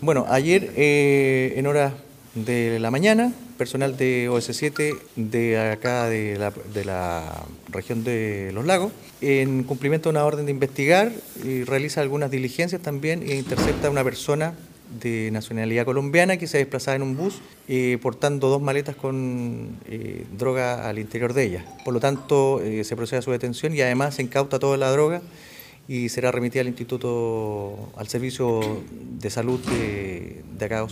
Bueno, ayer eh, en horas de la mañana, personal de OS7 de acá de la, de la, región de Los Lagos, en cumplimiento de una orden de investigar, y realiza algunas diligencias también e intercepta a una persona de nacionalidad colombiana que se desplazaba en un bus eh, portando dos maletas con eh, droga al interior de ellas. Por lo tanto, eh, se procede a su detención y además se incauta toda la droga y será remitida al Instituto, al Servicio de Salud de, de acá.